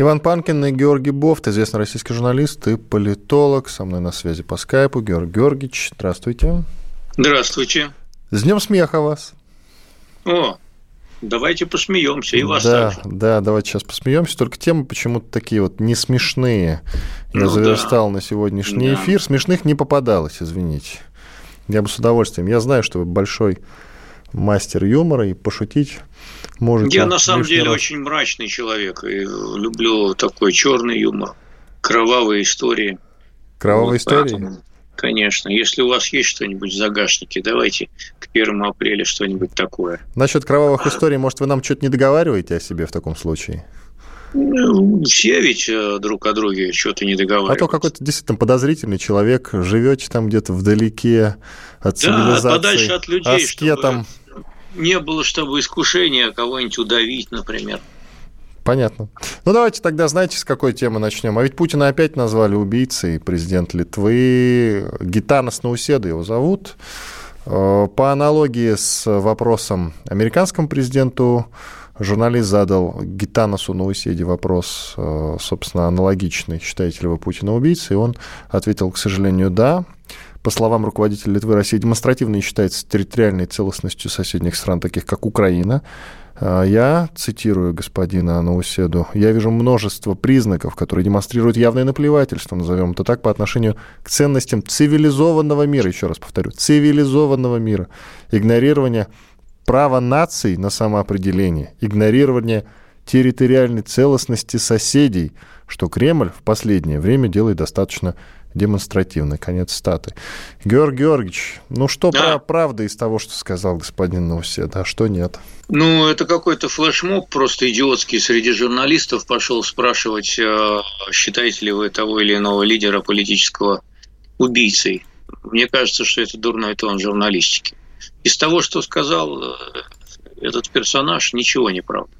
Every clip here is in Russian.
Иван Панкин и Георгий Бофт, известный российский журналист и политолог. Со мной на связи по скайпу. Георгий Георгиевич, здравствуйте. Здравствуйте. С Днем смеха вас. О, давайте посмеемся и вас да, также. Да, давайте сейчас посмеемся. Только темы почему-то такие вот не смешные. Я Ну заверстал да. на сегодняшний Да. эфир. Смешных не попадалось, извините. Я бы с удовольствием. Я знаю, что вы большой мастер юмора и пошутить можете. Я на самом деле раз. очень мрачный человек и люблю такой черный юмор, кровавые истории. Кровавые Вот истории? поэтому, Конечно. Если у вас есть что-нибудь в загашнике, давайте к первому апреля что-нибудь такое. Насчет кровавых историй, может, вы нам что-то не договариваете о себе в таком случае? Ну, Все ведь э, друг о друге что-то не А договариваются. то какой-то действительно подозрительный человек, живете там где-то вдалеке от Да, цивилизации. подальше от людей, аскетом. чтобы не было, чтобы искушения кого-нибудь удавить, например. Понятно. Ну, давайте тогда, знаете, с какой темы начнем? А ведь Путина опять назвали убийцей, президент Литвы. Гитанас Науседа его зовут. Э, По аналогии с вопросом американскому президенту, журналист задал Гитанасу Науседе вопрос, э, собственно, аналогичный. Считаете ли вы Путина убийцей? И он ответил, к сожалению, да. По словам руководителя Литвы, Россия демонстративно не считается территориальной целостностью соседних стран, таких как Украина. А Я цитирую господина Науседу. Я вижу множество признаков, которые демонстрируют явное наплевательство, назовем это так, по отношению к ценностям цивилизованного мира. Еще раз повторю, цивилизованного мира. Игнорирование права наций на самоопределение, игнорирование территориальной целостности соседей, что Кремль в последнее время делает достаточно демонстративно. Конец статы. Георгий Георгиевич, ну что Да. пра- правда из того, что сказал господин Наусед, а что нет? Ну, это какой-то флешмоб просто идиотский среди журналистов пошел спрашивать, э, считаете ли вы того или иного лидера политического убийцей. Мне кажется, что это дурной тон журналистики. Из того, что сказал э, этот персонаж, ничего не правда.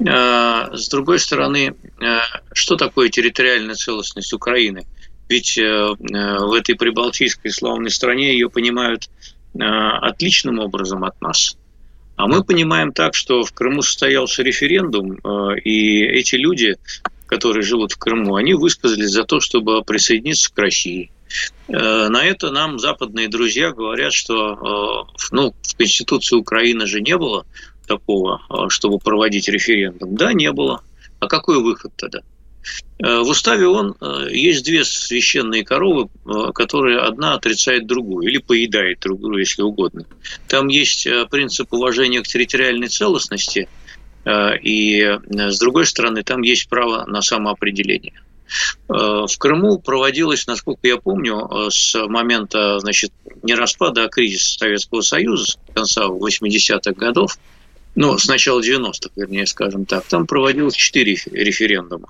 Э, С другой стороны, что такое территориальная целостность Украины? Ведь э, э, в этой прибалтийской славной стране ее понимают э, отличным образом от нас. А мы понимаем так, что в Крыму состоялся референдум, и эти люди, которые живут в Крыму, они высказались за то, чтобы присоединиться к России. На это нам западные друзья говорят, что ну, в Конституции Украины же не было такого, чтобы проводить референдум. Да, не было. А какой выход тогда? Э, В уставе ООН э, есть две священные коровы, э, которые одна отрицает другую или поедает другую, если угодно. Там есть принцип уважения к территориальной целостности, и с другой стороны, там есть право на самоопределение. В Крыму проводилось, насколько я помню, с момента значит, не распада, а кризиса Советского Союза с конца 80-х годов, ну, с начала 90-х, вернее, скажем так, там проводилось четыре референдума.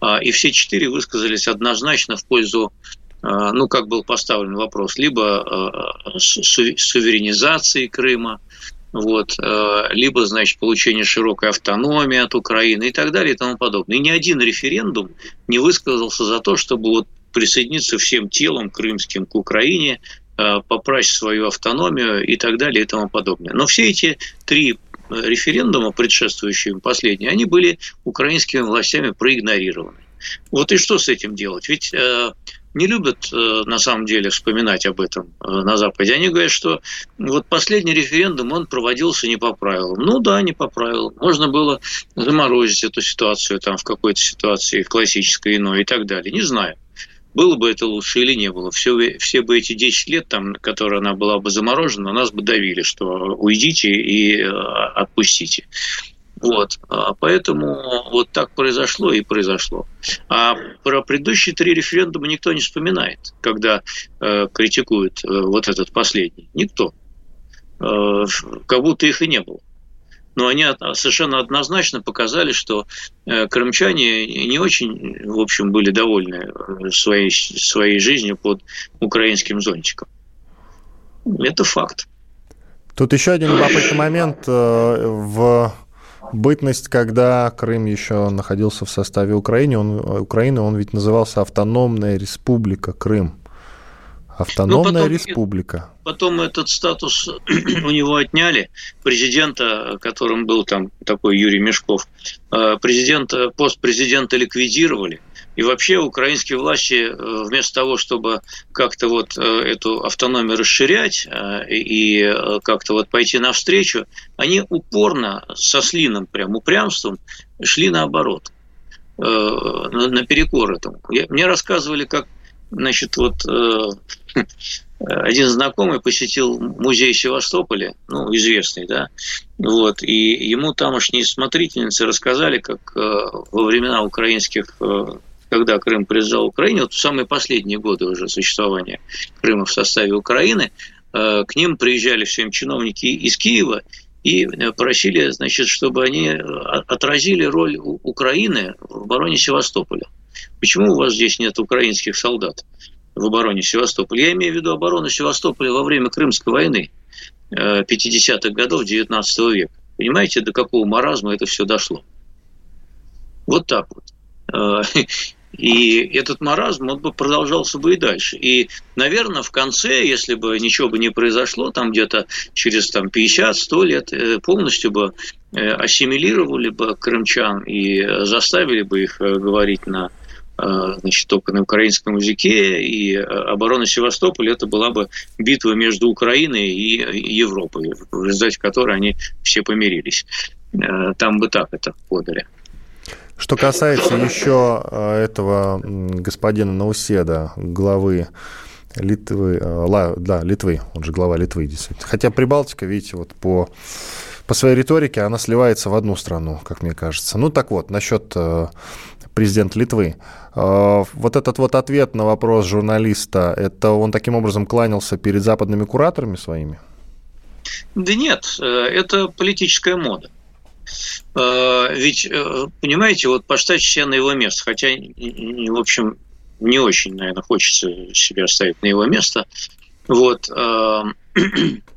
А, И все четыре высказались однозначно в пользу, а, ну, как был поставлен вопрос, либо а, су- суверенизации Крыма, вот, либо, значит, получение широкой автономии от Украины и так далее и тому подобное. И ни один референдум не высказался за то, чтобы вот присоединиться всем телом крымским к Украине, в свою автономию и так далее и тому подобное. Но все эти три референдума, предшествующие им последние, они были украинскими властями проигнорированы. Вот и что с этим делать? Ведь э, не любят э, на самом деле вспоминать об этом э, на Западе. Они говорят, что вот последний референдум, он проводился не по правилам. Ну да, не по правилам. Можно было заморозить эту ситуацию там в какой-то ситуации классической иной и так далее. Не знаю. Было бы это лучше или не было. Все, все бы эти 10 лет, там, которые она была бы заморожена, нас бы давили, что уйдите и э, отпустите. Вот. А Поэтому вот так произошло и произошло. А про предыдущие три референдума никто не вспоминает, когда э, критикуют э, вот этот последний. Никто. Э, как будто их и не было. Но они совершенно однозначно показали, что э, крымчане не очень, в общем, были довольны э, своей, своей жизнью под украинским зонтиком. Это факт. Тут еще один любопытный момент в бытность, когда Крым еще находился в составе Украины, он, Украины, он ведь назывался Автономная Республика Крым. Автономная потом, республика. Потом этот статус у него отняли. Президента, которым был там такой Юрий Мешков, э, президента, пост президента ликвидировали. И вообще украинские власти э, вместо того, чтобы как-то вот э, эту автономию расширять и как-то вот пойти навстречу, они упорно со слиным прям упрямством шли наоборот, наперекор этому. Мне рассказывали, как Значит, вот э, один знакомый посетил музей Севастополя, ну, известный, да, вот, и ему тамошние смотрительницы рассказали, как э, во времена украинских, э, когда Крым принадлежал Украине, вот в самые последние годы уже существования Крыма в составе Украины, к ним приезжали все чиновники из Киева и просили, значит, чтобы они отразили роль Украины в обороне Севастополя. Почему у вас здесь нет украинских солдат в обороне Севастополя? Я имею в виду оборону Севастополя во время Крымской войны 50-х э, годов 19 века. Понимаете, до какого маразма это все дошло? Вот так вот. Э, и этот маразм, он бы продолжался бы и дальше. И, наверное, в конце, если бы ничего бы не произошло, там где-то через там, 50-100 лет э, полностью бы ассимилировали бы крымчан и заставили бы их говорить на значит, только на украинском языке, и э, оборона Севастополя это была бы битва между Украиной и Европой, в результате которой они все помирились. Э, там бы так это подали. Что касается еще этого господина Науседа, главы Литвы, да, Литвы, он же глава Литвы, действительно. Хотя Прибалтика, видите, вот по, по своей риторике она сливается в одну страну, как мне кажется. Ну так вот, насчет президента Литвы. А, вот этот вот ответ на вопрос журналиста, это он таким образом кланялся перед западными кураторами своими? Да нет, э, это политическая мода. Э, ведь, э, понимаете, вот поставить себя на его место, хотя, в общем, не очень, наверное, хочется себя ставить на его место. Вот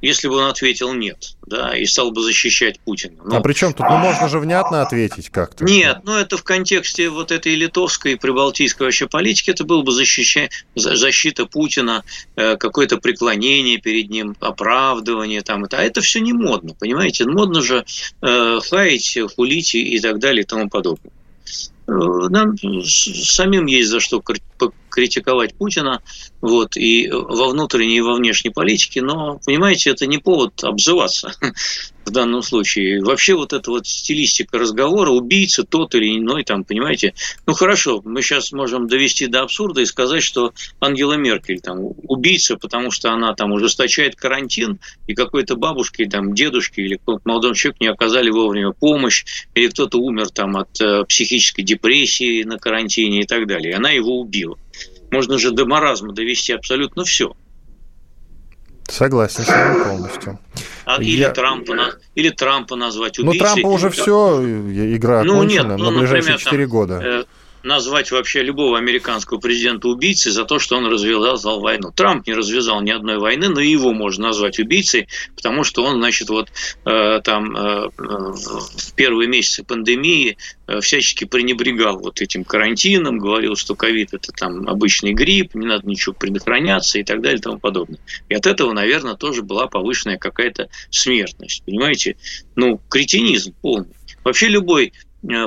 если бы он ответил нет, да, и стал бы защищать Путина. Но... А при чем тут? Ну, можно же внятно ответить как-то. Нет, ну это в контексте вот этой литовской и прибалтийской вообще политики, это было бы защища... защита Путина, э, какое-то преклонение перед ним, оправдывание там. А это все не модно, понимаете? Модно же э, хаять, хулить и так далее и тому подобное. Э, нам самим есть за что критиковать Путина, вот, и во внутренней, и во внешней политике, но, понимаете, это не повод обзываться в данном случае. Вообще вот эта вот стилистика разговора, убийца тот или иной, там, понимаете, ну хорошо, мы сейчас можем довести до абсурда и сказать, что Ангела Меркель там убийца, потому что она там ужесточает карантин, и какой-то бабушке, там, дедушке или какому-то молодому человеку не оказали вовремя помощь, или кто-то умер там от э, психической депрессии на карантине и так далее. И она его убила. Можно же до маразма довести абсолютно все. Согласен с вами полностью. А, или, Я... Трампа, или Трампа назвать убийцей. Ну, Трампа уже все, игра ну, окончена нет, ну, на ближайшие четыре года. Назвать вообще любого американского президента убийцей за то, что он развязал войну. Трамп не развязал ни одной войны, но его можно назвать убийцей, потому что он, значит, вот э, там э, в первые месяцы пандемии э, всячески пренебрегал вот этим карантином, говорил, что ковид это там обычный грипп, не надо ничего предохраняться и так далее и тому подобное. И от этого, наверное, тоже была повышенная какая-то смертность. Понимаете? Ну, кретинизм полный. Вообще любой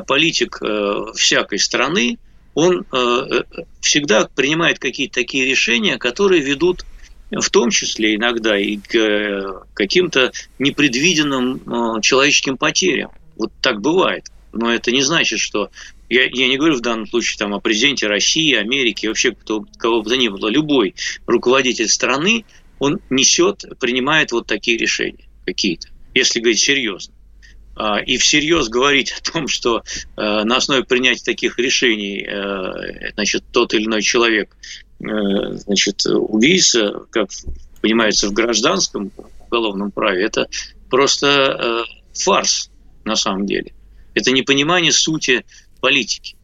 политик э, всякой страны, он э, всегда принимает какие-то такие решения, которые ведут в том числе иногда и к каким-то непредвиденным человеческим потерям. Вот так бывает. Но это не значит, что я, я не говорю в данном случае там, о президенте России, Америки, вообще кто, кого бы то ни было. Любой руководитель страны, он несет, принимает вот такие решения какие-то, если говорить серьезно. А, и всерьез говорить о том, что э, на основе принятия таких решений э, значит, тот или иной человек э, значит, убийца, как понимается в гражданском уголовном праве, это просто фарс на самом деле. Это непонимание сути политики,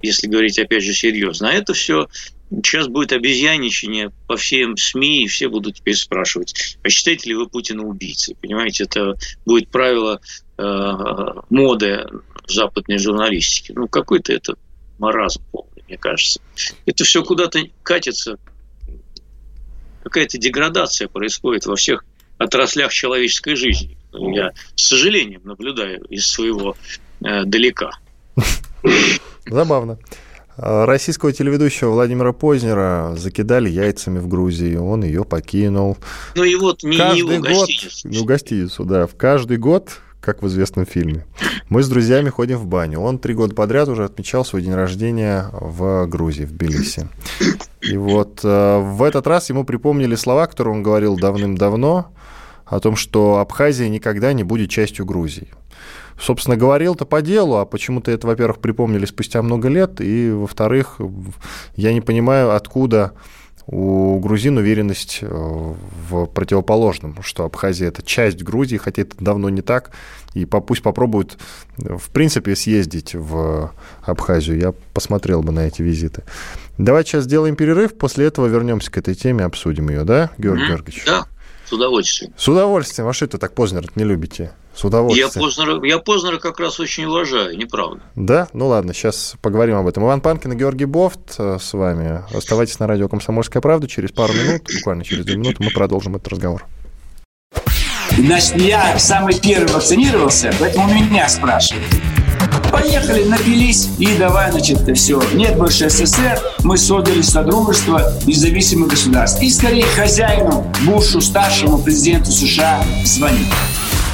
если говорить опять же серьезно. А это все Сейчас будет обезьяничание по всем СМИ, и все будут теперь спрашивать, а считаете ли вы Путина убийцей? Понимаете, это будет правило моды западной журналистики. Ну, какой-то это маразм полный, мне кажется. Это все куда-то катится, какая-то деградация происходит во всех отраслях человеческой жизни. Я с сожалением наблюдаю из своего э, далека. Забавно. Российского телеведущего Владимира Познера закидали яйцами в Грузии, он ее покинул. Ну и вот не, каждый не его год, гостиницу. Ну, гостиницу, да. В каждый год, как в известном фильме, мы с друзьями ходим в баню. Он три года подряд уже отмечал свой день рождения в Грузии, в Тбилиси. И вот э, в этот раз ему припомнили слова, которые он говорил давным-давно, о том, что Абхазия никогда не будет частью Грузии собственно, говорил-то по делу, а почему-то это, во-первых, припомнили спустя много лет, и, во-вторых, я не понимаю, откуда у грузин уверенность э, в противоположном, что Абхазия это часть Грузии, хотя это давно не так, и пусть попробуют, в принципе, съездить в Абхазию. Я посмотрел бы на эти визиты. Давайте сейчас сделаем перерыв, после этого вернемся к этой теме, обсудим ее, да, Георгий mm-hmm. Георгиевич? Да, с удовольствием. С удовольствием. А что это так Познер не любите? С удовольствием. Я Познера, я Познера как раз очень уважаю, неправда. Да? Ну ладно, сейчас поговорим об этом. Иван Панкин и Георгий Бофт э, с вами. Оставайтесь на радио «Комсомольская правда». Через пару минут, буквально через две минуты, мы продолжим этот разговор. Значит, я самый первый вакцинировался, поэтому меня спрашивают. Поехали, напились и давай, значит, все. Нет больше СССР, мы создали Содружество независимых государств. И скорее хозяину, Бушу, старшему президенту США звонить.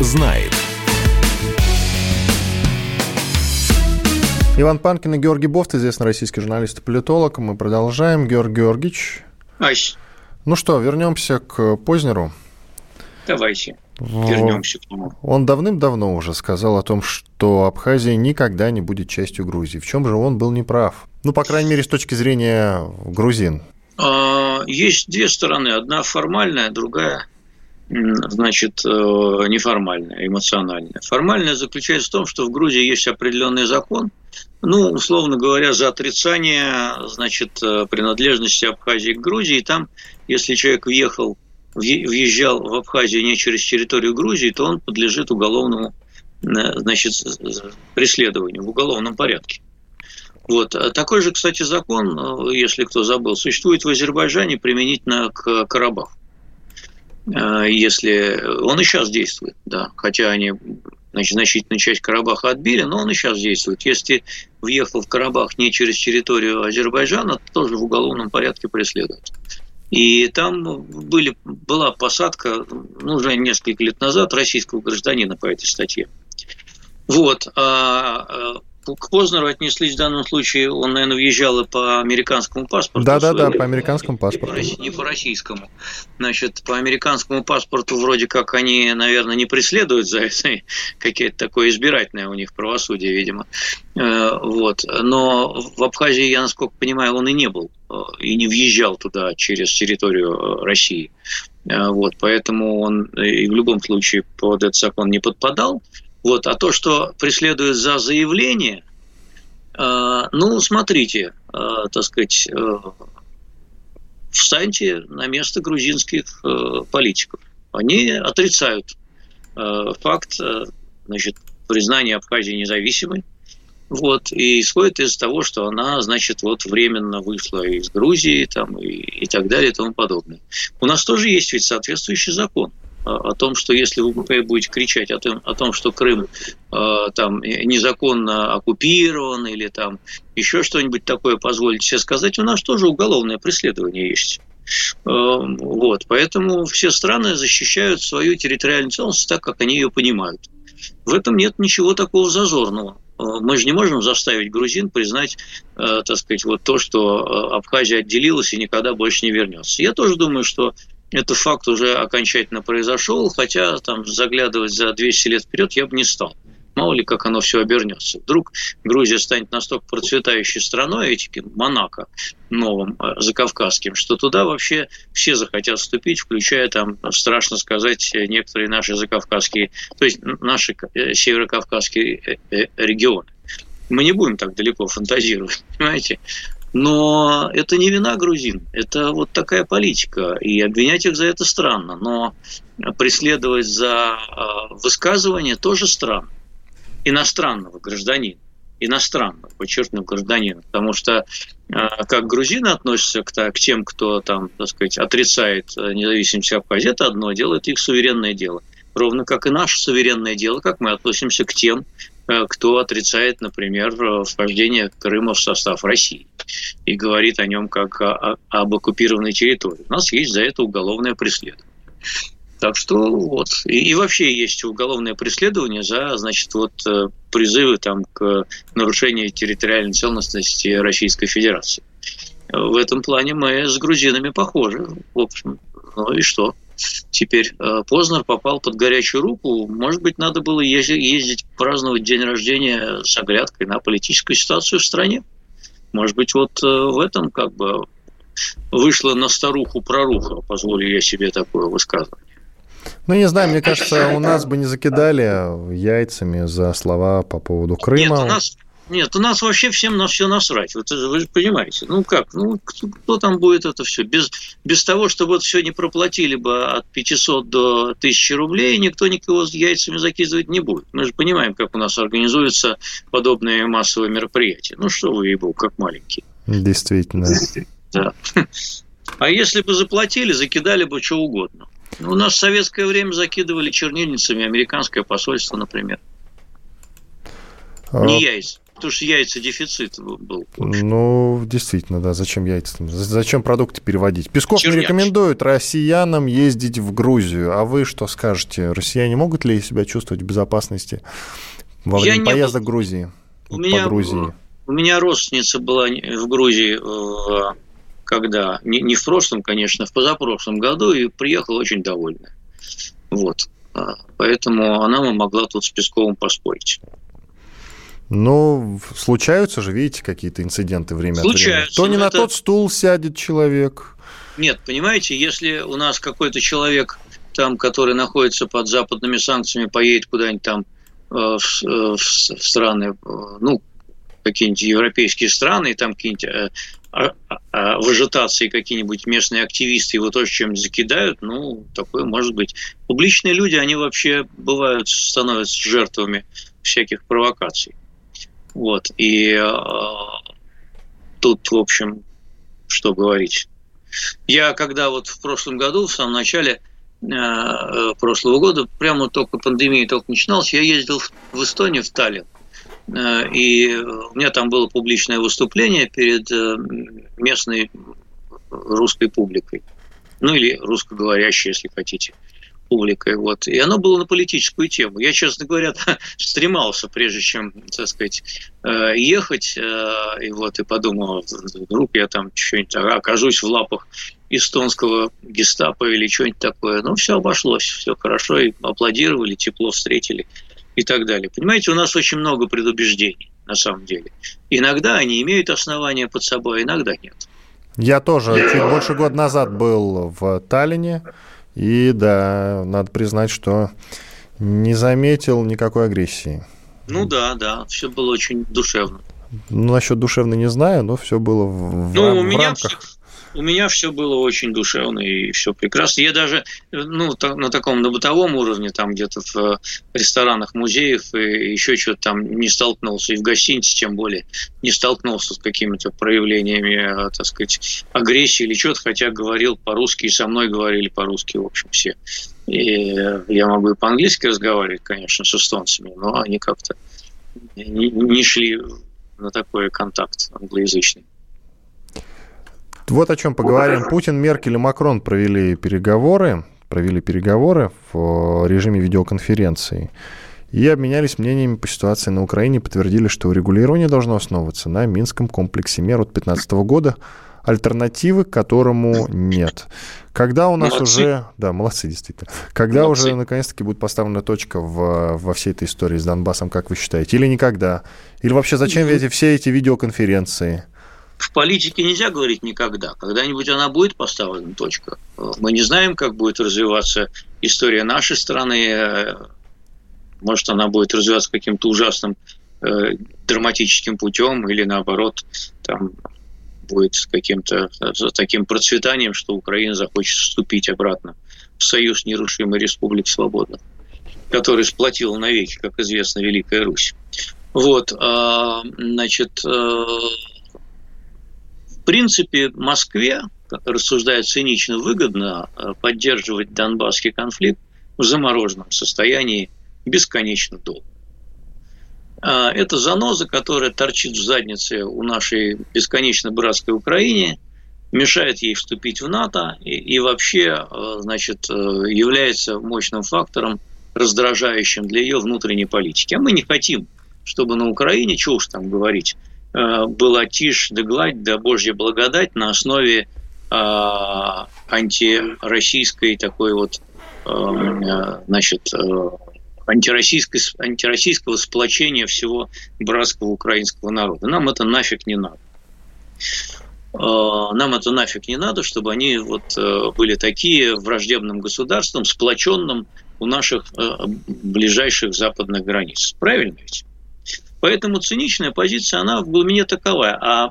Знает. Иван Панкин и Георгий Бофт, известный российский журналист и политолог. Мы продолжаем. Георгий Георгиевич. Ась. Ну что, вернемся к Познеру. Давайте вернемся к нему. Он давным-давно уже сказал о том, что Абхазия никогда не будет частью Грузии. В чем же он был неправ? Ну, по крайней мере, с точки зрения грузин. А, есть две стороны. Одна формальная, другая значит, э, неформальная, эмоциональная. Формальная заключается в том, что в Грузии есть определенный закон, ну, условно говоря, за отрицание, значит, э, принадлежности Абхазии к Грузии. Там, если человек въехал въезжал в Абхазию не через территорию Грузии, то он подлежит уголовному э, значит, преследованию в уголовном порядке. Вот. А такой же, кстати, закон, если кто забыл, существует в Азербайджане применительно к Карабаху. Э, если он и сейчас действует, да, хотя они значит, значительную часть Карабаха отбили, но он и сейчас действует. Если въехал в Карабах не через территорию Азербайджана, то тоже в уголовном порядке преследуют. И там были, была посадка, ну, уже несколько лет назад, российского гражданина по этой статье. Вот. А, а к Познеру отнеслись в данном случае, он, наверное, въезжал и по американскому паспорту. Да-да-да, по американскому паспорту. Не по российскому. Значит, по американскому паспорту вроде как они, наверное, не преследуют за это, какое-то такое избирательное у них правосудие, видимо. Э, вот. Но в Абхазии, я насколько понимаю, он и не был, э, и не въезжал туда через территорию э, России. Вот, поэтому он и в любом случае под этот закон не подпадал. Вот. А то, что преследуют за заявление, э, ну, смотрите, э, так сказать, э, встаньте на место грузинских э, политиков. Они отрицают э, факт э, значит, признания Абхазии независимой. Вот, и исходит из того, что она, значит, вот временно вышла из Грузии там, и, и так далее и тому подобное. У нас тоже есть ведь соответствующий закон о том, что если вы будете кричать о том, о том что Крым э, там незаконно оккупирован или там еще что-нибудь такое позволите себе сказать, у нас тоже уголовное преследование есть. Э, вот, поэтому все страны защищают свою территориальную целостность так, как они ее понимают. В этом нет ничего такого зазорного. мы же не можем заставить грузин признать, так сказать, вот то, что Абхазия отделилась и никогда больше не вернется. Я тоже думаю, что этот факт уже окончательно произошел, хотя там заглядывать за 200 лет вперед я бы не стал. Мало ли, как оно все обернется. Вдруг Грузия станет настолько процветающей страной, этим Монако новым, э, закавказским, что туда вообще все захотят вступить, включая там, страшно сказать, некоторые наши закавказские, то есть наши э, северокавказские э, регионы. Мы не будем так далеко фантазировать, понимаете? Но это не вина грузин, это вот такая политика, и обвинять их за это странно, но преследовать за высказывание тоже странно. Иностранного гражданина иностранного, подчеркну, гражданина, потому что как грузины относятся к, к тем, кто там, так сказать, отрицает независимость Абхазии, это одно дело, это их суверенное дело. Ровно как и наше суверенное дело, как мы относимся к тем, кто отрицает, например, вхождение Крыма в состав России и говорит о нем как о, об оккупированной территории. У нас есть за это уголовное преследование. Так что вот. И, и вообще есть уголовное преследование за, значит, вот э, призывы там к нарушению территориальной целостности Российской Федерации. В этом плане мы с грузинами похожи, в общем. Ну и что? Теперь э, Познер попал под горячую руку. Может быть, надо было ездить, ездить праздновать день рождения с оглядкой на политическую ситуацию в стране. Может быть, вот э, в этом как бы вышло на старуху проруха, позволю я себе такое высказывание. Ну, не знаю, мне кажется, у нас бы не закидали яйцами за слова по поводу Крыма. Нет, у нас, нет, у нас вообще всем на все насрать. Вот вы же понимаете. Ну как? Ну кто, кто там будет это все? Без, без того, чтобы вот не проплатили бы от 500 до 1000 рублей, никто никого с яйцами закидывать не будет. Мы же понимаем, как у нас организуются подобные массовые мероприятия. Ну что вы, ебу, как маленькие. Действительно. Да. А если бы заплатили, закидали бы что угодно. Ну, у нас в советское время закидывали чернильницами американское посольство, например. А... Не яйца. Потому что яйца дефицит был. Ну, действительно, да. Зачем яйца? Зачем продукты переводить? Песков не рекомендует россиянам ездить в Грузию. А вы что скажете? Россияне могут ли себя чувствовать в безопасности во время Я поездок в Грузии? У по меня, Грузии? У меня родственница была в Грузии когда, не, не в прошлом, конечно, в позапрошлом году, и приехала очень довольная. Вот. А, поэтому она могла тут с Песковым поспорить. Ну, случаются же, видите, какие-то инциденты время случаются, от времени. То не на это... тот стул сядет человек. Нет, понимаете, если у нас какой-то человек, там, который находится под западными санкциями, поедет куда-нибудь там э, в, в, в страны, э, ну, какие-нибудь европейские страны, и там какие-нибудь э, а, а, в ажитации какие-нибудь местные активисты его тоже чем-нибудь закидают, ну, такое может быть. Публичные люди, они вообще бывают, становятся жертвами всяких провокаций. Вот. И э, тут, в общем, что говорить. Я когда вот в прошлом году, в самом начале э, прошлого года, прямо только пандемия только начиналась, я ездил в Эстонию, в Таллин. Э, и у меня там было публичное выступление перед э, местной русской публикой. Ну или русскоговорящей, если хотите, публикой. Вот. И оно было на политическую тему. Я, честно говоря, стремался, прежде чем, так сказать, э, ехать, и вот и подумал, вдруг я там что-нибудь окажусь в лапах эстонского гестапо или что-нибудь такое. Но все обошлось, все хорошо, и аплодировали, тепло встретили и так далее. Понимаете, у нас очень много предубеждений на самом деле. Иногда они имеют основания под собой, а иногда нет. Я тоже чуть больше года назад был в Таллине, и да, надо признать, что не заметил никакой агрессии. Ну да, да, все было очень душевно. Ну, насчет душевно не знаю, но все было в, ну, в, у меня рамках. Все, у меня все было очень душевно и все прекрасно. Я даже ну, на таком на бытовом уровне, там где-то в э, ресторанах, музеях и еще что-то там не столкнулся, и в гостинице тем более не столкнулся с какими-то проявлениями, э, так сказать, агрессии или что-то, хотя говорил по-русски, и со мной говорили по-русски, в общем, все. И я могу и по-английски разговаривать, конечно, с эстонцами, но они как-то не, не шли на такой контакт англоязычный. Вот о чем поговорим. Путин, Меркель и Макрон провели переговоры, провели переговоры в режиме видеоконференции. и обменялись мнениями по ситуации на Украине, подтвердили, что урегулирование должно основываться на Минском комплексе мер от 2015 года, альтернативы которому нет. Когда у нас молодцы. уже... Да, молодцы, действительно. Когда молодцы. уже, наконец-таки, будет поставлена точка в, во всей этой истории с Донбассом, как вы считаете? Или никогда? Или вообще зачем эти, все эти видеоконференции? В политике нельзя говорить никогда. Когда-нибудь она будет поставлена точка. Мы не знаем, как будет развиваться история нашей страны. Может, она будет развиваться каким-то ужасным э, драматическим путем или наоборот там будет с каким-то таким процветанием, что Украина захочет вступить обратно в союз нерушимой республик свободных, который сплотил навеки, как известно, Великая Русь. Вот, а, значит, э, принципе, Москве, рассуждая цинично, выгодно э, поддерживать донбасский конфликт в замороженном состоянии бесконечно долго. А, это заноза, которая торчит в заднице у нашей бесконечно братской Украине, мешает ей вступить в НАТО и, и вообще а, значит, э, является мощным фактором, раздражающим для ее внутренней политики. А мы не хотим, чтобы на Украине, что уж там говорить, э, была тишь да гладь да божья благодать на основе а, антироссийской такой вот э, значит, антироссийской, антироссийского сплочения всего братского украинского народа. Нам это нафиг не надо. Нам это нафиг не надо, чтобы они вот э, были такие враждебным государством, сплоченным у наших э, ближайших западных границ. Правильно ведь? Поэтому циничная позиция, она в глубине такова, а,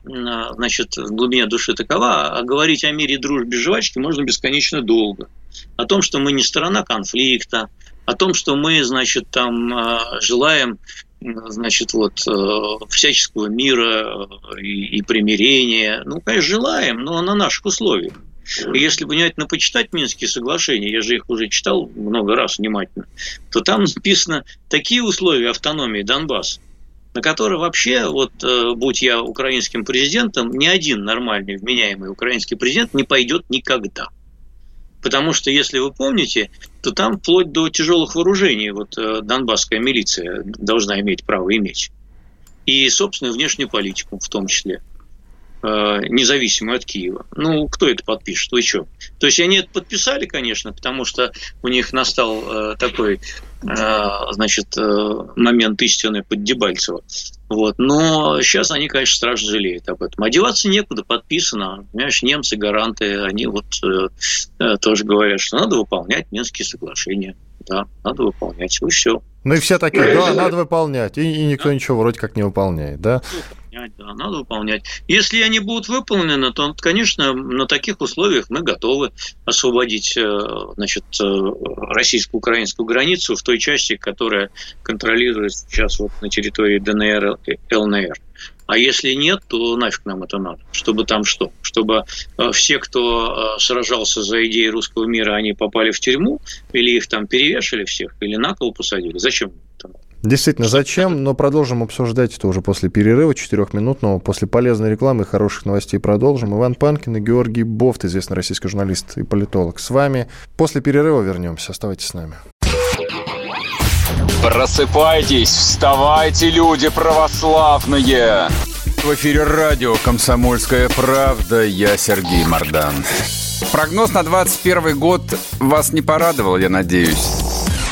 значит, в глубине души такова, а говорить о мире, дружбе, жвачке можно бесконечно долго. О том, что мы не сторона конфликта, о том, что мы, значит, там а, желаем значит, вот, э, всяческого мира э, и, и примирения. Ну, конечно, желаем, но на наших условиях. И если внимательно почитать Минские соглашения, я же их уже читал много раз внимательно, то там написано такие условия автономии Донбасса, на которые вообще, вот э, будь я украинским президентом, ни один нормальный, вменяемый украинский президент не пойдет никогда. Потому что, если вы помните, то там вплоть до тяжелых вооружений вот э, донбасская милиция должна иметь право иметь. И собственную внешнюю политику в том числе независимую от Киева. Ну, кто это подпишет? Вы что? То есть они это подписали, конечно, потому что у них настал э, такой, значит, момент истины под Дебальцево. Вот. Но сейчас они, конечно, страшно жалеют об этом. Одеваться некуда, подписано. Понимаешь, немцы, гаранты, они вот э, э, тоже говорят, что надо выполнять Минские соглашения. Да, надо выполнять. И все. Ну и все такие, да, надо выполнять. И, и никто ничего вроде как не выполняет, да? Выполнять, да, надо выполнять. Если они будут выполнены, то, конечно, на таких условиях мы готовы освободить э, значит, э, российско-украинскую границу в той части, которая контролируется сейчас вот на территории ДНР и ЛНР. А если нет, то нафиг нам это надо? Чтобы там что? Чтобы э, все, кто сражался за идеи русского мира, они попали в тюрьму, или их там перевешали всех, или на кол посадили? Зачем? Действительно, зачем? Но продолжим обсуждать это уже после перерыва четырехминутного. После полезной рекламы и хороших новостей продолжим. Иван Панкин и Георгий Бофт, известный российский журналист и политолог, с вами. После перерыва вернемся. Оставайтесь с нами. Просыпайтесь, вставайте, люди православные! В эфире радио «Комсомольская правда». Я Сергей Мордан. Прогноз на 21 год вас не порадовал, я надеюсь.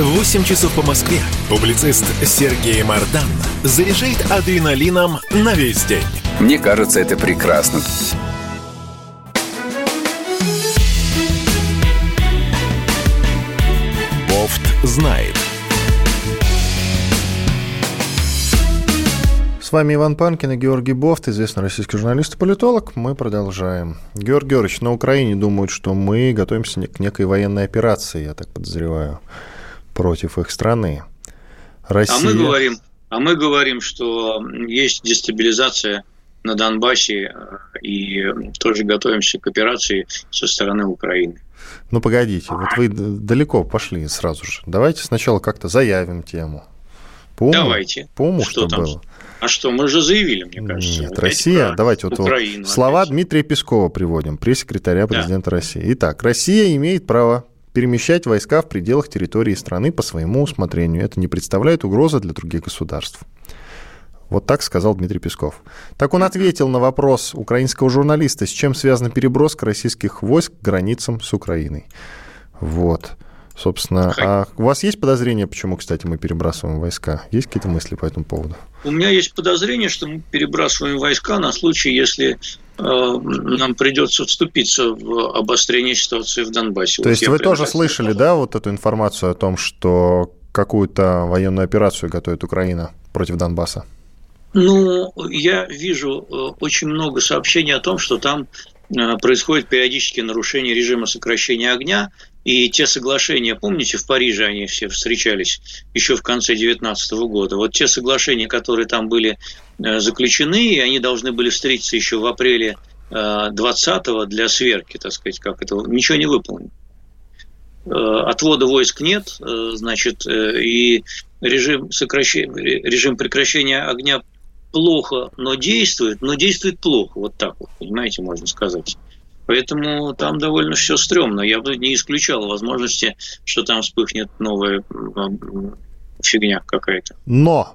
8 часов по Москве публицист Сергей Мардан заряжает адреналином на весь день. Мне кажется, это прекрасно. Бофт знает. С вами Иван Панкин и Георгий Бофт, известный российский журналист и политолог. Мы продолжаем. Георгий Георгиевич, на Украине думают, что мы готовимся к некой военной операции, я так подозреваю, против их страны. Россия... А мы говорим, а мы говорим, что есть дестабилизация на Донбассе и тоже готовимся к операции со стороны Украины. Ну, погодите, вот вы далеко пошли сразу же. Давайте сначала как-то заявим тему. По уму, Давайте. По уму, что, что там? было. А что, мы же заявили, мне кажется. Нет, Россия, давайте вот, Украину, вот слова опять. Дмитрия Пескова приводим, пресс-секретаря президента да. России. Итак, Россия имеет право перемещать войска в пределах территории страны по своему усмотрению. Это не представляет угрозы для других государств. Вот так сказал Дмитрий Песков. Так он ответил на вопрос украинского журналиста, с чем связана переброска российских войск к границам с Украиной. Вот. Собственно, а у вас есть подозрения, почему, кстати, мы перебрасываем войска? Есть какие-то мысли по этому поводу? У меня есть подозрение, что мы перебрасываем войска на случай, если э, нам придется вступиться в обострение ситуации в Донбассе. То вот есть вы тоже слышали, да, вот эту информацию о том, что какую-то военную операцию готовит Украина против Донбасса? Ну, я вижу э, очень много сообщений о том, что там э, происходит периодически нарушение режима сокращения огня, и те соглашения, помните, в Париже они все встречались еще в конце 2019 года. Вот те соглашения, которые там были э, заключены, и они должны были встретиться еще в апреле 20-го для сверки, так сказать, как это, ничего не выполнено. Отвода войск нет, значит, и режим, сокращения, режим прекращения огня плохо, но действует, но действует плохо, вот так вот, понимаете, можно сказать. Поэтому там довольно все стрёмно. Я бы не исключал возможности, что там вспыхнет новая фигня какая-то. Но.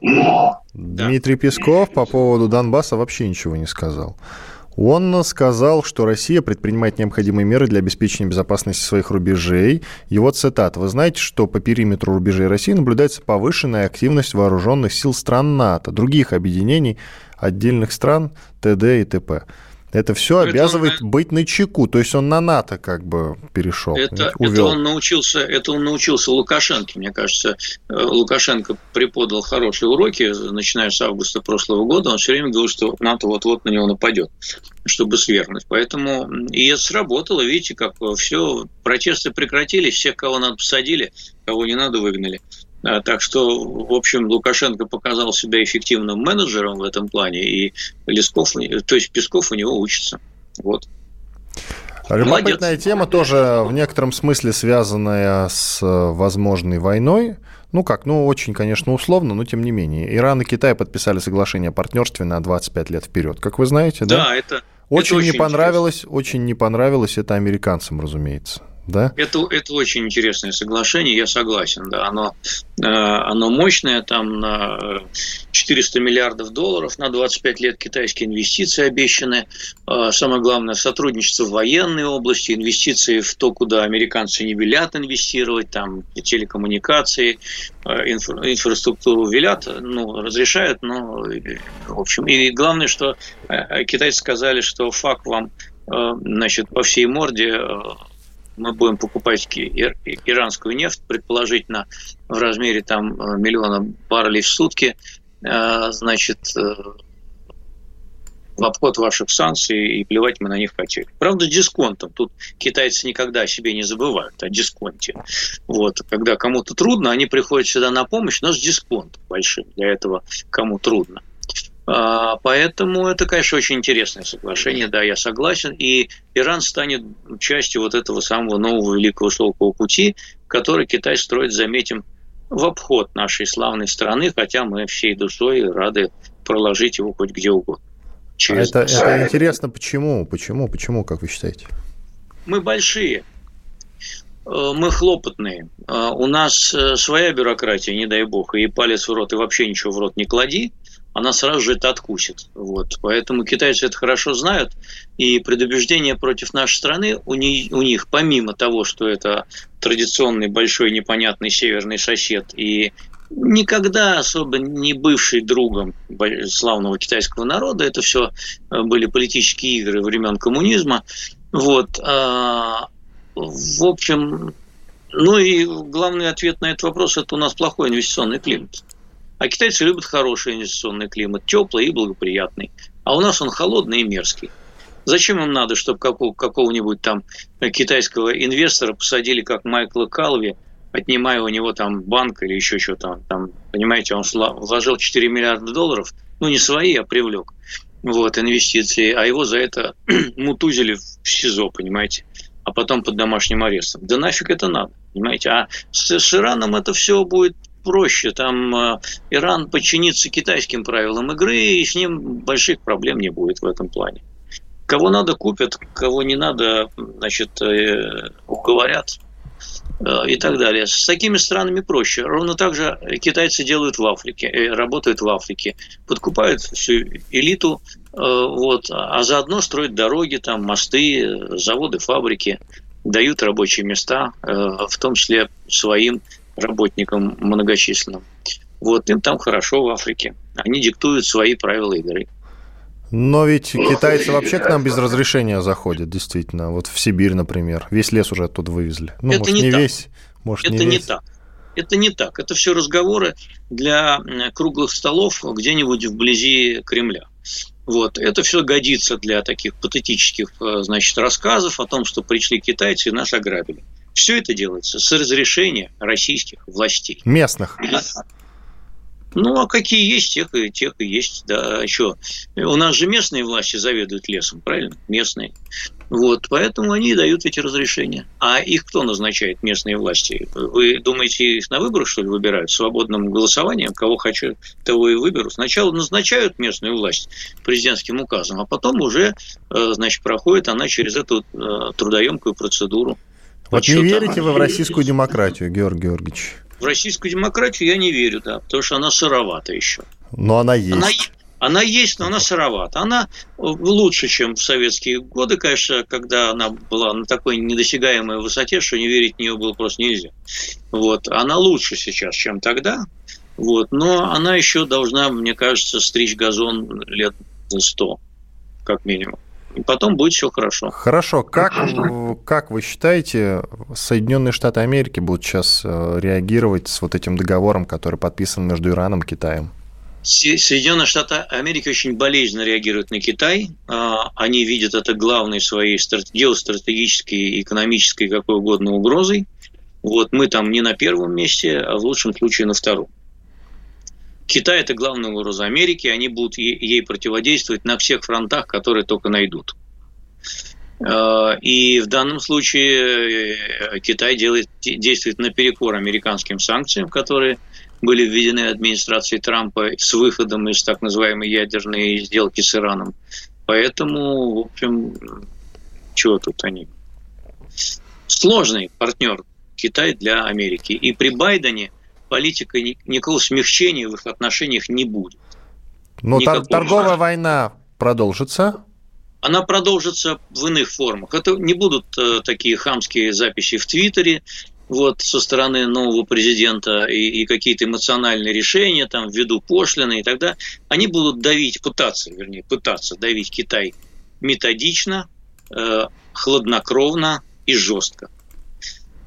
Дмитрий Песков по поводу Донбасса вообще ничего не сказал. Он сказал, что Россия предпринимает необходимые меры для обеспечения безопасности своих рубежей. Его цитат. «Вы знаете, что по периметру рубежей России наблюдается повышенная активность вооруженных сил стран НАТО, других объединений, отдельных стран, ТД и т.п.» Это все это обязывает он, быть на чеку, то есть он на НАТО как бы перешел. Это, это он научился, это он научился Лукашенко, мне кажется. Э, Лукашенко преподал хорошие уроки, начиная с августа прошлого года. Он все время говорил, что НАТО вот-вот на него нападет, чтобы свергнуть. Поэтому и это сработало. Видите, как все протесты прекратились, всех, кого надо посадили, кого не надо выгнали. А, так что, в общем, Лукашенко показал себя эффективным менеджером в этом плане, и Лесков, то есть Песков у него учится. Вот. Любопытная Молодец. тема тоже в некотором смысле связанная с э, возможной войной. Ну как, ну очень, конечно, условно, но тем не менее. Иран и Китай подписали соглашение о партнерстве на 25 лет вперед, как вы знаете, да? Да, это очень, это очень не понравилось, интересно. очень не понравилось это американцам, разумеется да? Это, это очень интересное соглашение, я согласен, да, оно, э, оно мощное, там на 400 миллиардов долларов на 25 лет китайские инвестиции обещаны, э, самое главное, сотрудничество в военной области, инвестиции в то, куда американцы не велят инвестировать, там телекоммуникации, э, инфра, инфраструктуру велят, ну, разрешают, но, в общем, и главное, что китайцы сказали, что факт вам значит, по всей морде мы будем покупать иранскую нефть, предположительно в размере там э, миллиона баррелей в сутки, э, значит, э, в обход ваших санкций, и плевать мы на них хотели. Правда, с дисконтом. Тут китайцы никогда о себе не забывают, о дисконте. Вот. Когда кому-то трудно, они приходят сюда на помощь, но с дисконтом большим для этого, кому трудно. А, поэтому это, конечно, очень интересное соглашение, да, я согласен. И Иран станет частью вот этого самого нового великого шелкового пути, который Китай строит, заметим, в обход нашей славной страны, хотя мы всей душой рады проложить его хоть где угодно. А это, это интересно, почему? Почему? Почему, как вы считаете? Мы большие, э, мы хлопотные. Э, у нас э, своя бюрократия, не дай бог, и палец в рот, и вообще ничего в рот не клади она сразу же это откусит. Вот. Поэтому китайцы это хорошо знают, и предубеждение против нашей страны у них, у них, помимо того, что это традиционный большой непонятный северный сосед и никогда особо не бывший другом славного китайского народа, это все э, были политические игры времен коммунизма. Вот. А, в общем, ну и главный ответ на этот вопрос – это у нас плохой инвестиционный климат. А китайцы любят хороший инвестиционный климат, теплый и благоприятный. А у нас он холодный и мерзкий. Зачем им надо, чтобы какого-нибудь там китайского инвестора посадили, как Майкла Калви, отнимая у него там банк или еще что-то. Там, понимаете, он вложил 4 миллиарда долларов, ну не свои, а привлек. вот, инвестиции, а его за это мутузили в СИЗО, понимаете, а потом под домашним арестом. Да нафиг это надо, понимаете? А с, с Ираном это все будет проще. Там э, Иран подчинится китайским правилам игры, и с ним больших проблем не будет в этом плане. Кого надо купят, кого не надо, значит, э, уговорят э, и так далее. С такими странами проще. Ровно так же китайцы делают в Африке, работают в Африке, подкупают всю элиту, вот, а заодно строят дороги, там, мосты, заводы, фабрики, дают рабочие места, в том числе своим работникам многочисленным. Вот, им там хорошо в Африке. Они диктуют свои правила игры. Но ведь китайцы вообще к нам без разрешения заходят, действительно. Вот в Сибирь, например. Весь лес уже оттуда вывезли. Ну, Это может, не, не весь, может, Это не, не так. Это не так. Это все разговоры для круглых столов где-нибудь вблизи Кремля. Вот. Это все годится для таких патетических э, значит, рассказов о том, что пришли китайцы и нас ограбили. Все это делается с разрешения российских властей. Местных. Ну, а какие есть, тех и, тех и есть. Да, еще. У нас же местные власти заведуют лесом, правильно? Местные. Вот, поэтому они дают эти разрешения. А их кто назначает, местные власти? Вы думаете, их на выборах, что ли, выбирают? Свободным голосованием? Кого хочу, того и выберу. Сначала назначают местную власть президентским указом, а потом уже, э, значит, проходит она через эту э, трудоемкую процедуру. Вот не верите вы в российскую демократию, Георгий Георгиевич? В российскую демократию я не верю, да, потому что она сыровата еще. Но она есть. Она, она есть, но она сыровата. Она лучше, чем в советские годы, конечно, когда она была на такой недосягаемой высоте, что не верить в нее было просто нельзя. Вот. Она лучше сейчас, чем тогда. Вот. Но она еще должна, мне кажется, стричь газон лет за сто, как минимум и потом будет все хорошо. Хорошо. Как, как вы считаете, Соединенные Штаты Америки будут сейчас э, реагировать с вот этим договором, который подписан между Ираном и Китаем? Соединенные Штаты Америки очень болезненно реагируют на Китай. А, они видят это главной своей геостратегической, экономической, какой угодно угрозой. Вот мы там не на первом месте, а в лучшем случае на втором. Китай – это главная угроза Америки, они будут ей противодействовать на всех фронтах, которые только найдут. Э, и в данном случае э, Китай делает, действует наперекор американским санкциям, которые были введены администрацией Трампа с выходом из так называемой ядерной сделки с Ираном. Поэтому, в общем, чего тут они? Сложный партнер Китай для Америки. И при Байдене – политика никакого смягчения в их отношениях не будет. Но тор- торговая война продолжится? Она продолжится в иных формах. Это не будут э, такие хамские записи в Твиттере, вот, со стороны нового президента и, и какие-то эмоциональные решения там ввиду пошлины и тогда они будут давить, пытаться, вернее, пытаться давить Китай методично, э, хладнокровно и жестко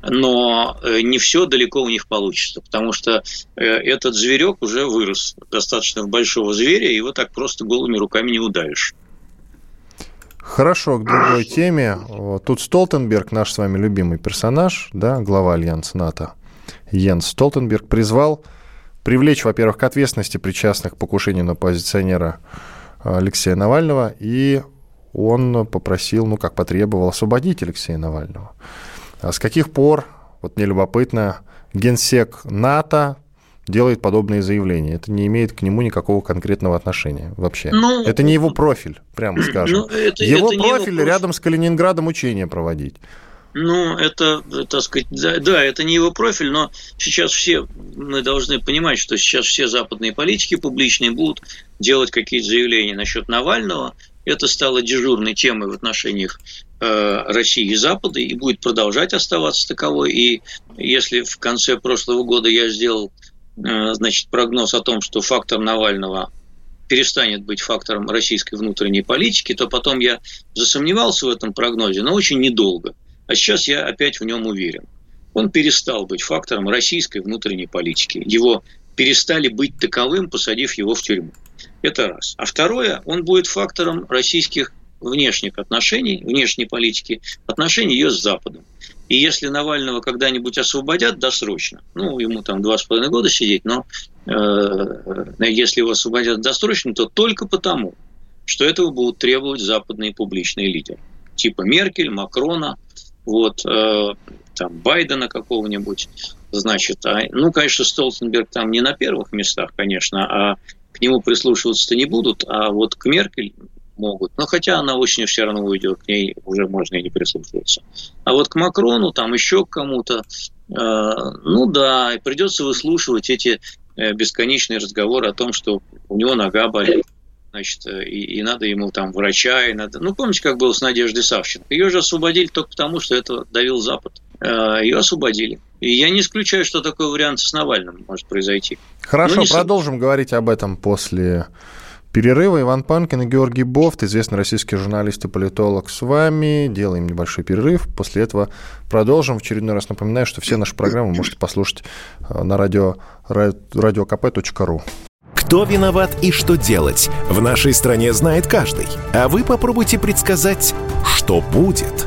но э, не все далеко у них получится, потому что э, этот зверек уже вырос достаточно большого зверя, его так просто голыми руками не удавишь. Хорошо, к другой теме. Тут Столтенберг, наш с вами любимый персонаж, да, глава Альянса НАТО, Йенс Столтенберг, призвал привлечь, во-первых, к ответственности причастных к покушению на оппозиционера Алексея Навального, и он попросил, ну, как потребовал, освободить Алексея Навального. А с каких пор, вот мне любопытно, генсек НАТО делает подобные заявления. Это не имеет к нему никакого конкретного отношения вообще. Ну, это не его профиль, прямо скажем. Ну, это, его это профиль его рядом с Калининградом учения проводить. Ну, это, так сказать, да, да, это не его профиль, но сейчас все, мы должны понимать, что сейчас все западные политики публичные будут делать какие-то заявления насчет Навального. Это стало дежурной темой в отношениях Э, России и Запада и будет продолжать оставаться таковой. И если в конце прошлого года я сделал э, значит, прогноз о том, что фактор Навального перестанет быть фактором российской внутренней политики, то потом я засомневался в этом прогнозе, но очень недолго. А сейчас я опять в нем уверен. Он перестал быть фактором российской внутренней политики. Его перестали быть таковым, посадив его в тюрьму. Это раз. А второе, он будет фактором российских внешних отношений, внешней политики, отношений ее с Западом. И если Навального когда-нибудь освободят досрочно, ну, ему там два с половиной года сидеть, но э, если его освободят досрочно, то только потому, что этого будут требовать западные публичные лидеры. Типа Меркель, Макрона, вот, э, там, Байдена какого-нибудь. Значит, а, ну, конечно, Столтенберг там не на первых местах, конечно, а к нему прислушиваться-то не будут, а вот к Меркель могут. Но хотя она очень все равно уйдет, к ней уже можно и не прислушиваться. А вот к Макрону, там еще к кому-то, э, ну да, придется выслушивать эти э, бесконечные разговоры о том, что у него нога болит значит, и, и надо ему там врача, и надо... Ну, помните, как было с Надеждой Савченко? Ее же освободили только потому, что это давил Запад. Э, Ее освободили. И я не исключаю, что такой вариант с Навальным может произойти. Хорошо, продолжим сам... говорить об этом после перерыва. Иван Панкин и Георгий Бофт, известный российский журналист и политолог, с вами. Делаем небольшой перерыв. После этого продолжим. В очередной раз напоминаю, что все наши программы можете послушать э, на радио, радиокп.ру. Кто виноват и что делать, в нашей стране знает каждый. А вы попробуйте предсказать, что будет.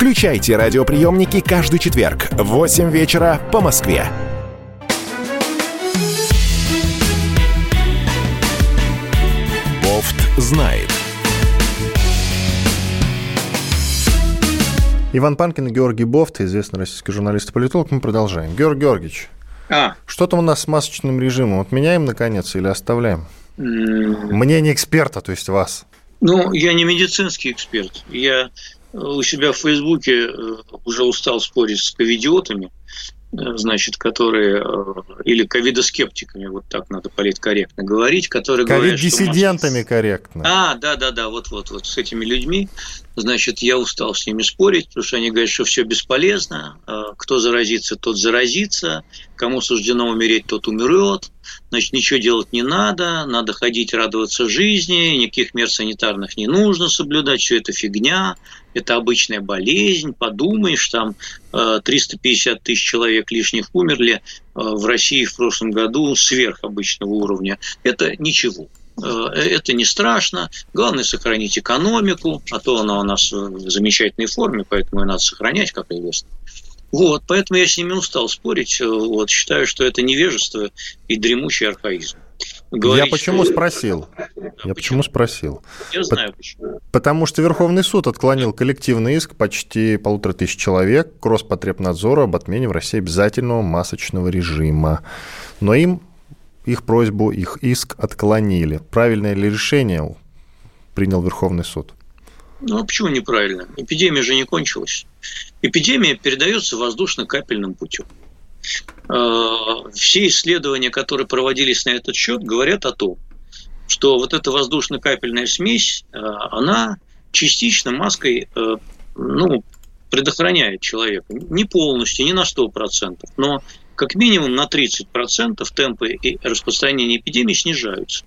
Включайте радиоприемники каждый четверг в 8 вечера по Москве. Бофт знает. Иван Панкин и Георгий Бофт, известный российский журналист и политолог. Мы продолжаем. Георгий Георгиевич, а. что там у нас с масочным режимом? Вот меняем, наконец, или оставляем? Мнение эксперта, то есть вас. Ну, я не медицинский эксперт. Я у себя в Фейсбуке э, уже устал спорить с ковидиотами, э, значит, которые, э, или ковидоскептиками, вот так надо политкорректно говорить, которые говорят, Ковид-диссидентами корректно. А, да-да-да, вот-вот, вот с этими людьми, значит, я устал с ними спорить, потому что они говорят, что все бесполезно, кто заразится, тот заразится, кому суждено умереть, тот умрет, значит, ничего делать не надо, надо ходить радоваться жизни, никаких мер санитарных не нужно соблюдать, все это фигня, это обычная болезнь, подумаешь, там 350 э, тысяч человек лишних умерли э, в России в прошлом году сверх обычного уровня. Это ничего. Э, это не страшно. Главное сохранить экономику, а то она у нас в замечательной форме, поэтому ее надо сохранять, как известно. Вот, поэтому я с ними устал спорить. Вот, считаю, что это невежество и дремучий архаизм. Говорить, я почему что... спросил? Да, я почему? почему спросил? Я знаю почему. Потому что Верховный суд отклонил коллективный иск почти полутора тысяч человек к Роспотребнадзору об отмене в России обязательного масочного режима. Но им их просьбу, их иск отклонили. Правильное ли решение принял Верховный суд? Ну, а почему неправильно? Эпидемия же не кончилась. Эпидемия передается воздушно-капельным путем. Э, все исследования, которые проводились на этот счет, говорят о том, что вот эта воздушно-капельная смесь, э, она частично маской э, ну, предохраняет человека. Не полностью, не на 100%, но как минимум на 30% темпы распространения эпидемии снижаются.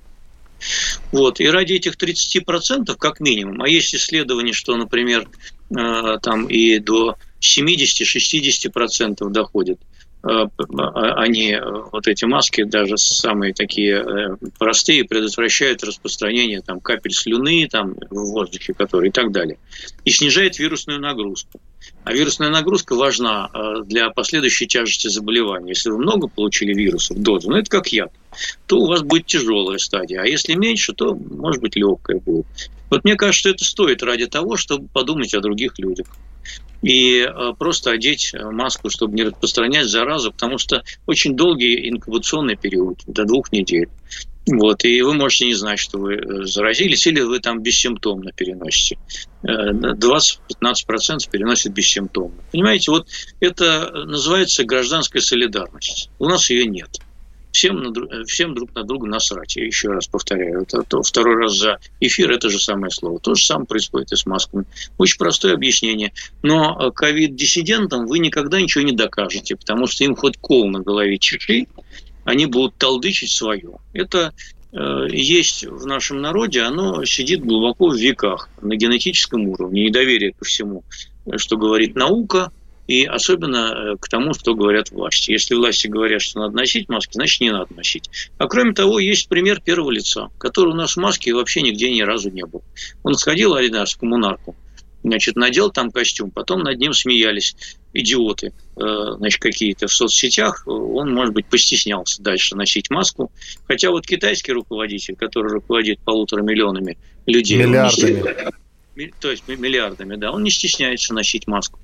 Вот. И ради этих 30% как минимум, а есть исследования, что, например, там и до 70-60% доходит – они, э, вот эти маски, даже самые такие э, простые, предотвращают распространение там, капель слюны там, в воздухе, который, и так далее. И снижает вирусную нагрузку. А вирусная нагрузка важна для последующей тяжести заболевания. Если вы много получили вирусов, дозу, ну это как яд, то у вас будет тяжелая стадия. А если меньше, то, может быть, легкая будет. Вот мне кажется, это стоит ради того, чтобы подумать о других людях и э, просто одеть э, маску, чтобы не распространять заразу, потому что очень долгий инкубационный период, до двух недель. Вот, и вы можете не знать, что вы э, заразились, или вы там бессимптомно переносите. 20-15% переносят бессимптомно. Понимаете, вот это называется гражданская солидарность. У нас ее нет всем, всем друг на друга насрать. Я еще раз повторяю. Это, это второй раз за эфир это же самое слово. То же самое происходит и с масками. Очень простое объяснение. Но э, ковид-диссидентам вы никогда ничего не докажете, потому что им хоть кол на голове чеши, они будут толдычить свое. Это э, есть в нашем народе, оно сидит глубоко в веках на генетическом уровне, недоверие ко всему, что говорит наука – и особенно э, к тому, что говорят власти. Если власти говорят, что надо носить маски, значит, не надо носить. А кроме того, есть пример первого лица, который у нас в маске вообще нигде ни разу не был. Он сходил один раз в коммунарку, значит, надел там костюм, потом над ним смеялись идиоты, э, значит, какие-то в соцсетях, он, может быть, постеснялся дальше носить маску. Хотя вот китайский руководитель, который руководит полутора миллионами людей, миллиардами. Не, то есть миллиардами, да, он не стесняется носить маску.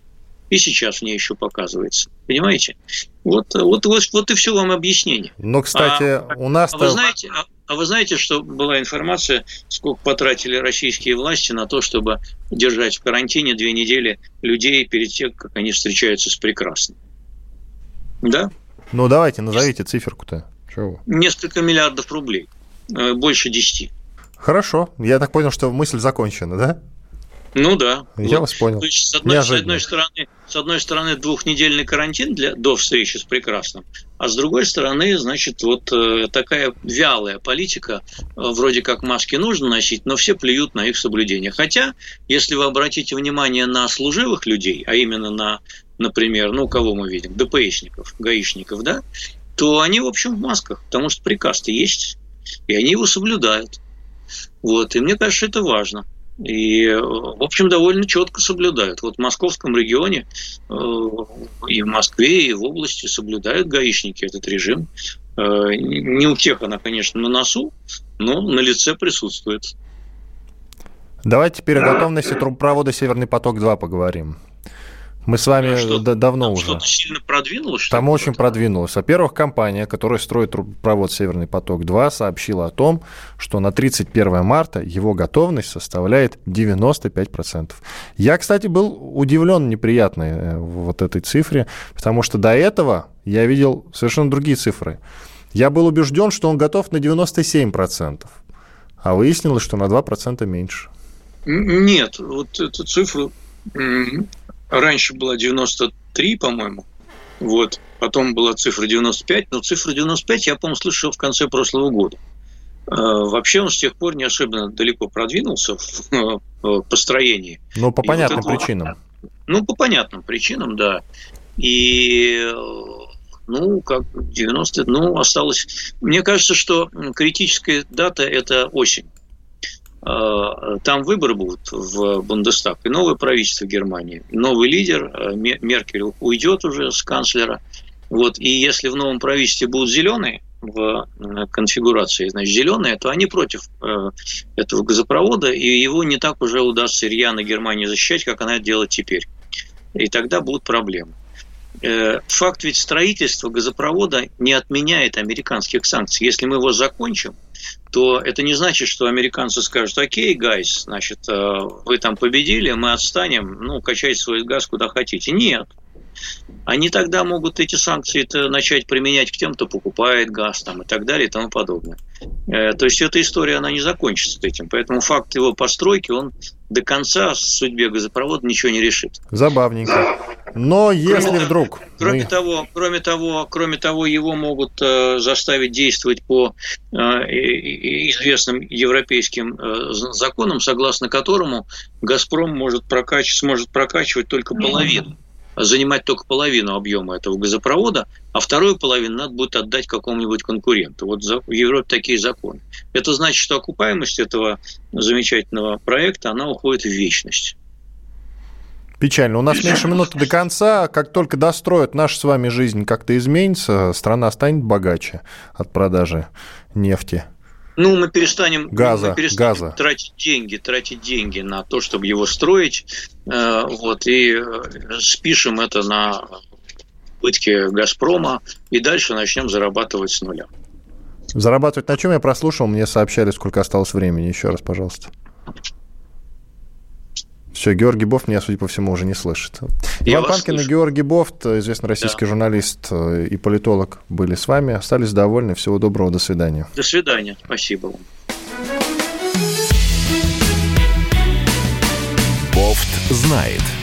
И сейчас мне еще показывается. Понимаете? Вот, вот, вот, вот и все вам объяснение. Но, кстати, а, у нас... А вы, знаете, а, а вы знаете, что была информация, сколько потратили российские власти на то, чтобы держать в карантине две недели людей перед тем, как они встречаются с прекрасным? Да? Ну, давайте, назовите циферку-то. Чего? Несколько миллиардов рублей. Э, больше десяти. Хорошо. Я так понял, что мысль закончена, да? Ну да. Я вас понял. То есть, с одной, с одной стороны, с одной стороны, двухнедельный карантин для, до встречи с прекрасным, а с другой стороны, значит, вот э, такая вялая политика, э, вроде как маски нужно носить, но все плюют на их соблюдение. Хотя, если вы обратите внимание на служивых людей, а именно на, например, ну, кого мы видим, ДПСников, гаишников, да, то они, в общем, в масках, потому что приказ-то есть, и они его соблюдают. Вот, и мне кажется, это важно. И, в общем, довольно четко соблюдают. Вот в московском регионе э, и в Москве, и в области соблюдают гаишники этот режим. Э, не у всех она, конечно, на носу, но на лице присутствует. Давайте теперь о готовности трубопровода «Северный поток-2» поговорим. Мы с вами что, давно там уже. Что-то сильно продвинулось? Что там очень продвинулось. Во-первых, компания, которая строит трубопровод «Северный поток-2», сообщила о том, что на 31 марта его готовность составляет 95%. Я, кстати, был удивлен неприятной э, вот этой цифре, потому что до этого я видел совершенно другие цифры. Я был убежден, что он готов на 97%, а выяснилось, что на 2% меньше. Нет, вот эту цифру Раньше была 93, по-моему. Вот. Потом была цифра 95, но цифра 95 я, по-моему, слышал в конце прошлого года. А, вообще он с тех пор не особенно далеко продвинулся в построении. Ну, по понятным вот это, причинам. Ну, по понятным причинам, да. И ну, как 90, ну, осталось... Мне кажется, что критическая дата – это осень. А, там выборы будут в Бундестаг, и новое правительство Германии. Новый лидер, э, Меркель уйдет уже с канцлера. Вот, и если в новом правительстве будут зеленые в э, конфигурации, значит, зеленые, то они против э, этого газопровода, и его не так уже удастся рьяно Германии защищать, как она это делает теперь. И тогда будут проблемы. Факт ведь строительства газопровода не отменяет американских санкций. Если мы его закончим, то это не значит, что американцы скажут, окей, гайс, значит, э, вы там победили, мы отстанем, ну, качайте свой газ куда хотите. Нет. Они тогда могут эти санкции начать применять к тем, кто покупает газ там, и так далее и тому подобное. Э, то есть эта история, она не закончится этим. Поэтому факт его постройки, он до конца в судьбе газопровода ничего не решит. Забавненько. Но если кроме, вдруг... Кроме, мы... того, кроме, того, кроме того, его могут э, заставить действовать по э, известным европейским э, законам, согласно которому «Газпром» может прокач... сможет прокачивать только половину занимать только половину объема этого газопровода, а вторую половину надо будет отдать какому-нибудь конкуренту. Вот в Европе такие законы. Это значит, что окупаемость этого замечательного проекта, она уходит в вечность. Печально. У нас меньше минуты до конца. Как только достроят наша с вами жизнь как-то изменится, страна станет богаче от продажи нефти. Ну, мы перестанем, газа, мы перестанем газа. тратить деньги, тратить деньги на то, чтобы его строить, э, вот, и э, спишем это на убытки «Газпрома», и дальше начнем зарабатывать с нуля. Зарабатывать на чем я прослушал, мне сообщали, сколько осталось времени. Еще раз, пожалуйста. Все, Георгий Бофт меня, судя по всему, уже не слышит. Я Иван Панкин слышу. и Георгий Бофт, известный российский да. журналист э, и политолог, были с вами. Остались довольны. Всего доброго, до свидания. До свидания. Спасибо вам. Бофт знает.